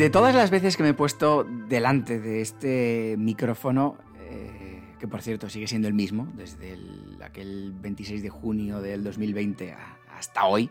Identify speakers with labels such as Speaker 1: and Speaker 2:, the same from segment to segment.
Speaker 1: De todas las veces que me he puesto delante de este micrófono, eh, que por cierto sigue siendo el mismo, desde aquel 26 de junio del 2020 hasta hoy,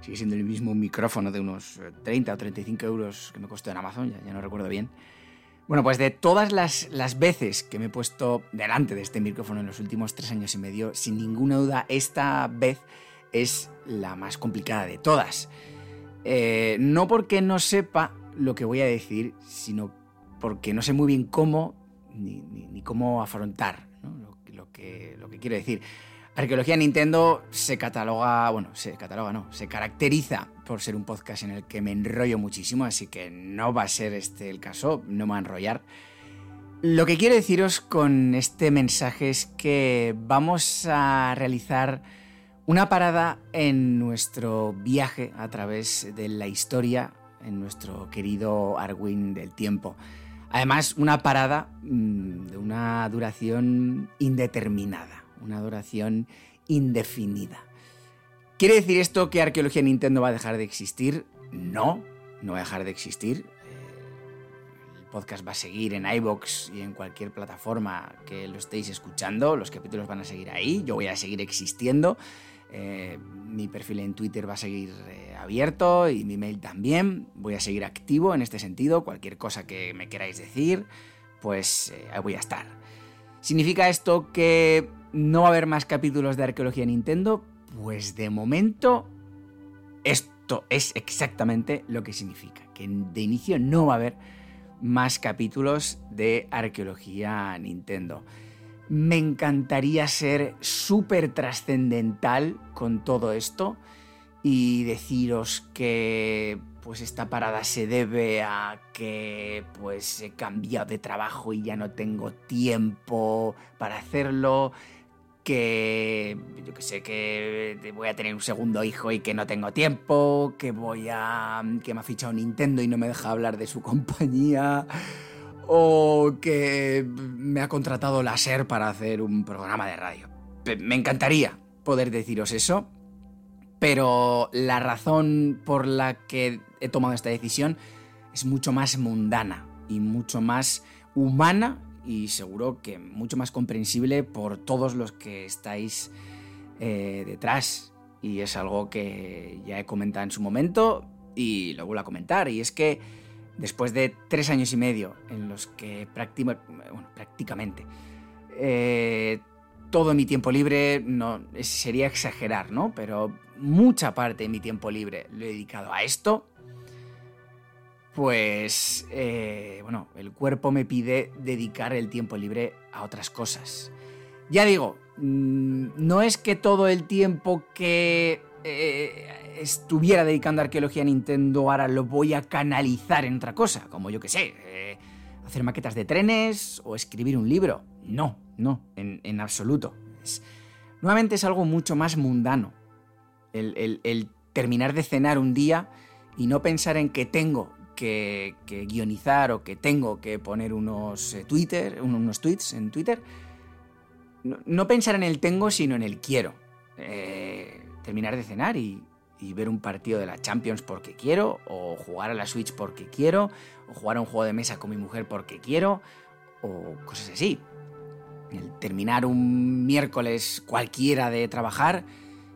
Speaker 1: sigue siendo el mismo micrófono de unos 30 o 35 euros que me costó en Amazon, ya, no recuerdo bien. Bueno, pues de todas las, las, veces que me he puesto delante de este micrófono en los últimos tres años y medio, sin ninguna duda, esta vez es la más complicada de todas. Eh, no porque no sepa lo que voy a decir, sino porque no sé muy bien cómo ni, cómo afrontar lo, que, lo que quiero decir. Arqueología Nintendo se cataloga, bueno, se cataloga, no, se caracteriza por ser un podcast en el que me enrollo muchísimo, así que no va a ser este el caso, no me va a enrollar. Lo que quiero deciros con este mensaje es que vamos a realizar una parada en nuestro viaje a través de la historia en nuestro querido Arwin del tiempo. Además, una parada mm, de una duración indeterminada, una duración indefinida. ¿Quiere decir esto que Arqueología Nintendo va a dejar de existir? No, no va a dejar de existir. Eh, el podcast va a seguir en iBox y en cualquier plataforma que lo estéis escuchando. Los capítulos van a seguir ahí. Yo voy a seguir existiendo. Eh, mi perfil en Twitter va a seguir eh, abierto y mi mail también. Voy a seguir activo en este sentido. Cualquier cosa que me queráis decir, pues eh, ahí voy a estar. ¿Significa esto que no va a haber más capítulos de Arqueología Nintendo? Pues de momento esto es exactamente lo que significa. Que de inicio no va a haber más capítulos de Arqueología Nintendo. Me encantaría ser súper trascendental con todo esto y deciros que pues esta parada se debe a que pues he cambiado de trabajo y ya no tengo tiempo para hacerlo, que yo que sé que voy a tener un segundo hijo y que no tengo tiempo, que voy a que me ha fichado Nintendo y no me deja hablar de su compañía o que me ha contratado la SER para hacer un programa de radio. Me encantaría poder deciros eso, pero la razón por la que he tomado esta decisión es mucho más mundana y mucho más humana y seguro que mucho más comprensible por todos los que estáis eh, detrás. Y es algo que ya he comentado en su momento y lo vuelvo a comentar. Y es que después de tres años y medio en los que prácticamente eh, todo mi tiempo libre, no, sería exagerar, ¿no? Pero mucha parte de mi tiempo libre lo he dedicado a esto, pues, eh, bueno, el cuerpo me pide dedicar el tiempo libre a otras cosas. Ya digo, mm, no es que todo el tiempo que eh, estuviera dedicando arqueología a Nintendo ahora lo voy a canalizar en otra cosa, como yo que sé, eh, hacer maquetas de trenes o escribir un libro. No, no, en, absoluto. nuevamente es algo mucho más mundano. El, terminar de cenar un día y no pensar en que tengo que, guionizar o que tengo que poner unos eh, Twitter, unos tweets en Twitter. No, pensar en el tengo, sino en el quiero. Terminar de cenar y, ver un partido de la Champions porque quiero, o jugar a la Switch porque quiero, o jugar a un juego de mesa con mi mujer porque quiero, o cosas así. El terminar un miércoles cualquiera de trabajar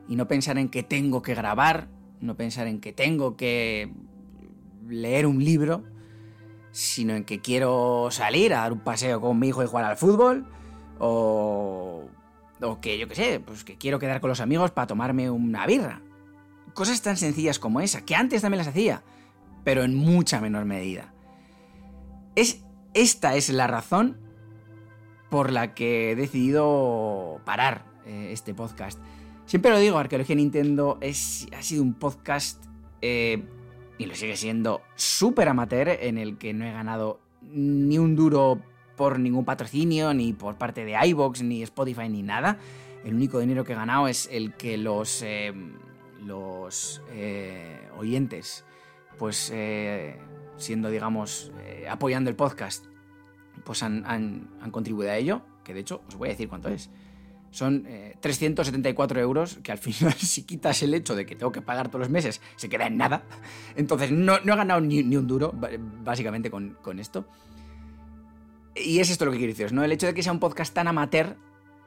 Speaker 1: y no pensar en que tengo que grabar, no pensar en que tengo que leer un libro, sino en que quiero salir a dar un paseo con mi hijo y jugar al fútbol, o, o que yo qué sé, pues que quiero quedar con los amigos para tomarme una birra Cosas tan sencillas como esa, que antes también las hacía, pero en mucha menor medida. Es, esta es la razón por la que he decidido parar eh, este podcast. Siempre lo digo, Arqueología Nintendo es, ha sido un podcast, eh, y lo sigue siendo, súper amateur, en el que no he ganado ni un duro por ningún patrocinio, ni por parte de iBox, ni Spotify, ni nada. El único dinero que he ganado es el que los... Eh, los eh, oyentes, pues eh, siendo, digamos, eh, apoyando el podcast, pues han, contribuido a ello, que de hecho os voy a decir cuánto es. Son 374 eh, euros, que al final si quitas el hecho de que tengo que pagar todos los meses, se queda en nada. Entonces no, he ganado ni, un duro, básicamente, con, esto. Y es esto lo que quiero decir, ¿no? El hecho de que sea un podcast tan amateur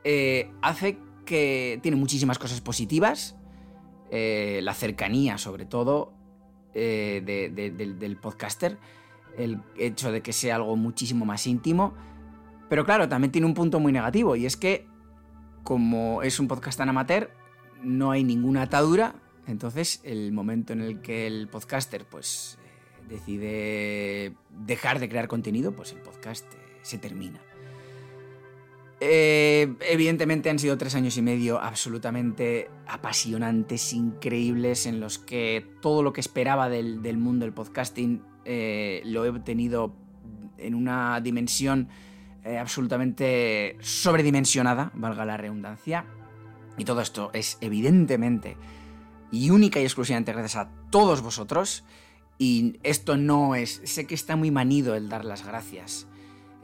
Speaker 1: eh, hace que tiene muchísimas cosas positivas. Eh, la cercanía, sobre todo, del podcaster. El hecho de que sea algo muchísimo más íntimo. Pero claro, también tiene un punto muy negativo, y es que como es un podcast tan amateur, no hay ninguna atadura. Entonces, el momento en el que el podcaster pues, eh, decide dejar de crear contenido, pues el podcast eh, se termina. Eh, evidentemente han sido tres años y medio absolutamente apasionantes, increíbles, en los que todo lo que esperaba del, mundo del podcasting lo he obtenido en una dimensión eh, absolutamente sobredimensionada, valga la redundancia. Y todo esto es evidentemente y única y exclusivamente gracias a todos vosotros. Y esto no es, sé que está muy manido el dar las gracias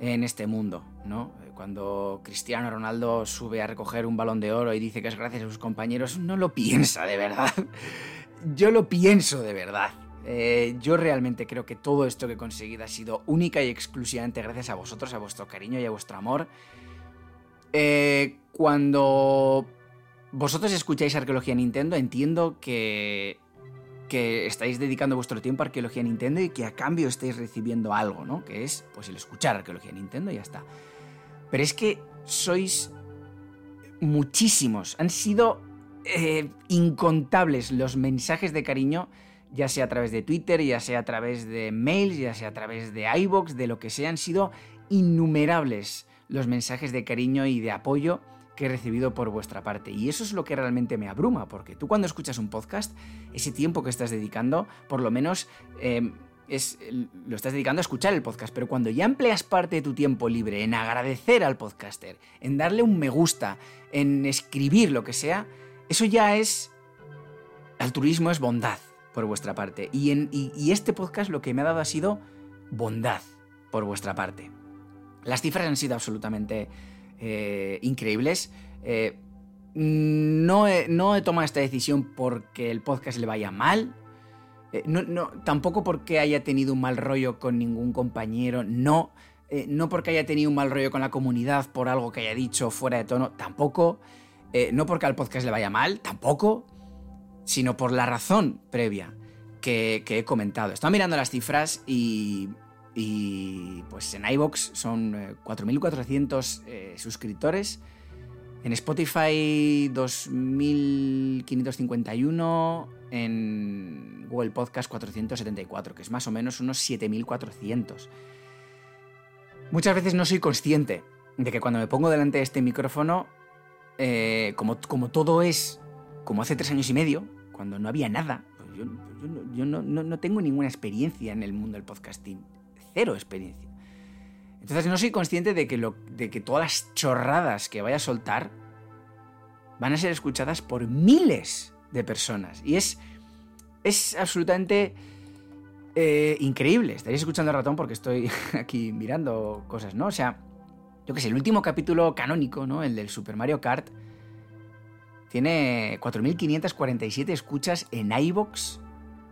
Speaker 1: en este mundo, ¿no? Cuando Cristiano Ronaldo sube a recoger un balón de oro y dice que es gracias a sus compañeros, no lo piensa de verdad. Yo lo pienso de verdad. Eh, yo realmente creo que todo esto que he conseguido ha sido única y exclusivamente gracias a vosotros, a vuestro cariño y a vuestro amor. Eh, cuando vosotros escucháis Arqueología Nintendo, entiendo que, que estáis dedicando vuestro tiempo a Arqueología Nintendo y que a cambio estáis recibiendo algo, ¿no? Que es, pues, el escuchar Arqueología Nintendo y ya está. Pero es que sois muchísimos, han sido eh, incontables los mensajes de cariño ya sea a través de Twitter, ya sea a través de mails, ya sea a través de iBox, de lo que sea, han sido innumerables los mensajes de cariño y de apoyo que he recibido por vuestra parte. Y eso es lo que realmente me abruma, porque tú cuando escuchas un podcast, ese tiempo que estás dedicando, por lo menos em, es, lo estás dedicando a escuchar el podcast, pero cuando ya empleas parte de tu tiempo libre en agradecer al podcaster, en darle un me gusta, en escribir lo que sea, eso ya es... Altruismo es bondad por vuestra parte. Y, en, este podcast lo que me ha dado ha sido bondad por vuestra parte. Las cifras han sido absolutamente eh, increíbles. Eh, no, he, no, he, tomado esta decisión porque el podcast le vaya mal. Eh, no, tampoco porque haya tenido un mal rollo con ningún compañero. No. no porque haya tenido un mal rollo con la comunidad por algo que haya dicho fuera de tono. Tampoco. no porque al podcast le vaya mal. Tampoco sino por la razón previa que, he comentado. Estaba mirando las cifras y, y pues en iBox son 4.400 eh, eh, suscriptores. En Spotify 2.551. En Google Podcast 474, que es más o menos unos 7.400. Muchas veces no soy consciente de que cuando me pongo delante de este micrófono, eh, como, como todo es como hace tres años y medio, cuando no había nada. Pues yo, no, tengo ninguna experiencia en el mundo del podcasting. Cero experiencia. Entonces no soy consciente de que, de que todas las chorradas que vaya a soltar van a ser escuchadas por miles de personas. Y es, es absolutamente eh, increíble. Estaréis escuchando a ratón porque estoy aquí mirando cosas, ¿no? O sea, yo que sé, el último capítulo canónico, ¿no? El del Super Mario Kart tiene 4.547 escuchas en iBox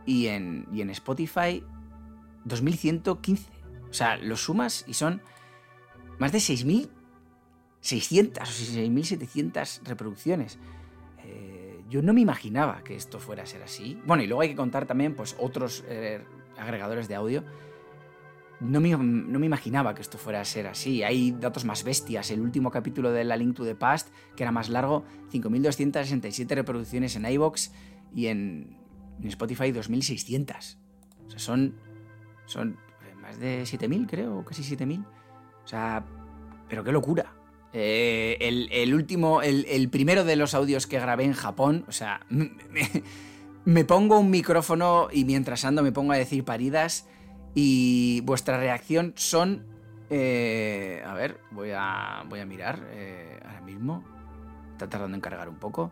Speaker 1: y en, y en Spotify 2.115. O sea, lo sumas y son más de 6.600 o 6.700 reproducciones. Eh, yo no me imaginaba que esto fuera a ser así. Bueno, y luego hay que contar también pues, otros eh, agregadores de audio no me, imaginaba que esto fuera a ser así. Hay datos más bestias. El último capítulo de La Link to the Past, que era más largo, 5.267 reproducciones en iBox y en, Spotify 2.600. O sea, son, son más de 7.000, creo, casi 7.000. O sea, pero qué locura. Eh, el, último, el, primero de los audios que grabé en Japón, o sea, me pongo un micrófono y mientras ando me pongo a decir paridas y vuestra reacción son... Eh, a ver, voy a, voy a mirar eh, ahora mismo. Está tardando en cargar un poco.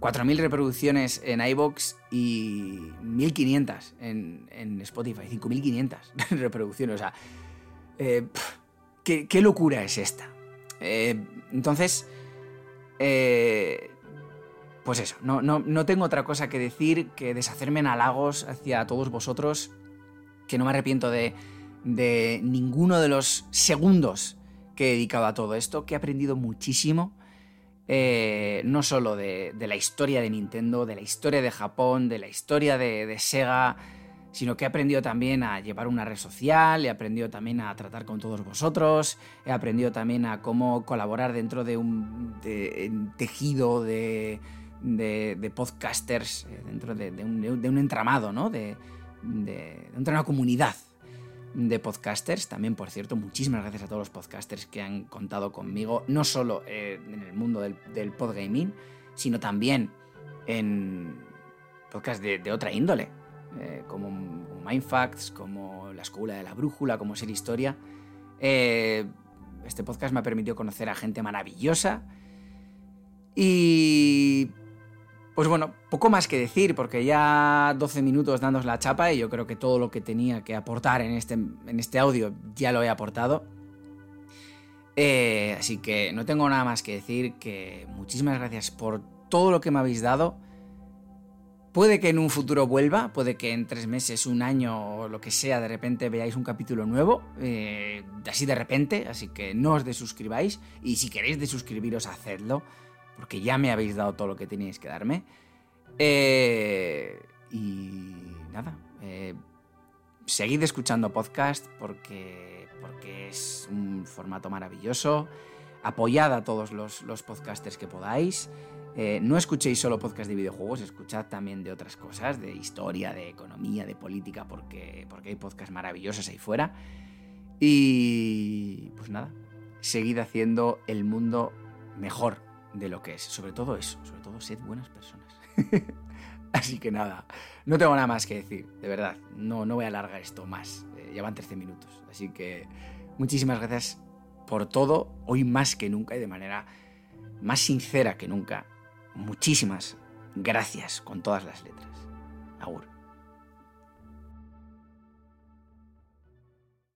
Speaker 1: 4.000 eh, reproducciones en iBox y 1.500 en, en Spotify. 5.500 reproducciones. O sea, ¿qué, locura es esta? entonces, pues eso, no, no, tengo otra cosa que decir que deshacerme en halagos hacia todos vosotros, que no me arrepiento de, de ninguno de los segundos que he dedicado a todo esto, que he aprendido muchísimo, eh, no solo de, la historia de Nintendo, de la historia de Japón, de la historia de, Sega, sino que he aprendido también a llevar una red social, he aprendido también a tratar con todos vosotros, he aprendido también a cómo colaborar dentro de un tejido de podcasters eh, dentro de, un, entramado, ¿no? De una comunidad de podcasters. También, por cierto, muchísimas gracias a todos los podcasters que han contado conmigo, no solo eh, en el mundo del, del podgaming, sino también en podcasts de, otra índole, eh, como, Mindfacts, como La Escuela de la Brújula, como Ser Historia. este podcast me ha permitido conocer a gente maravillosa y pues bueno, poco más que decir, porque ya 12 minutos dándos la chapa y yo creo que todo lo que tenía que aportar en este, en este audio ya lo he aportado. Eh, así que no tengo nada más que decir que muchísimas gracias por todo lo que me habéis dado. Puede que en un futuro vuelva, puede que en tres meses, un año o lo que sea, de repente veáis un capítulo nuevo, eh, así de repente, así que no os desuscribáis y si queréis desuscribiros, hacedlo porque ya me habéis dado todo lo que teníais que darme. Eh, y nada, eh, seguid escuchando podcast porque, porque es un formato maravilloso. Apoyad a todos los, los podcasters que podáis. Eh, no escuchéis solo podcast de videojuegos, escuchad también de otras cosas, de historia, de economía, de política, porque, porque hay podcasts maravillosos ahí fuera. Y pues nada, seguid haciendo el mundo mejor de lo que es. Sobre todo eso, sobre todo sed buenas personas. Así que nada, no tengo nada más que decir, de verdad. No, no voy a alargar esto más. Eh, ya van 13 minutos. Así que muchísimas gracias por todo, hoy más que nunca y de manera más sincera que nunca. Muchísimas gracias con todas las letras. Agur.